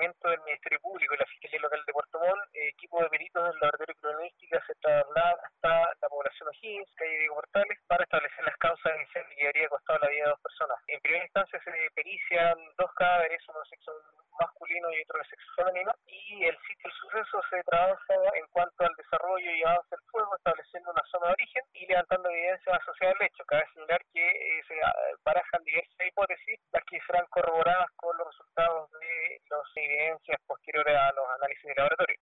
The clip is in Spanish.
requerimiento del Ministerio Público y la Fiscalía Local de Puerto Montt, equipo de peritos del laboratorio de cronística se trasladado hasta la población O'Higgins, calle Diego Portales, para establecer las causas de incendio que habría costado la vida de dos personas. En primera instancia se perician dos cadáveres, uno de sexo masculino y otro de sexo femenino, y el sitio del suceso se trabaja en cuanto al desarrollo y avance del fuego, estableciendo una zona de origen y levantando evidencias asociadas al hecho. Cabe señalar que eh, se barajan diversas hipótesis, las que serán corroboradas con los resultados las evidencias posteriores a los análisis de laboratorio.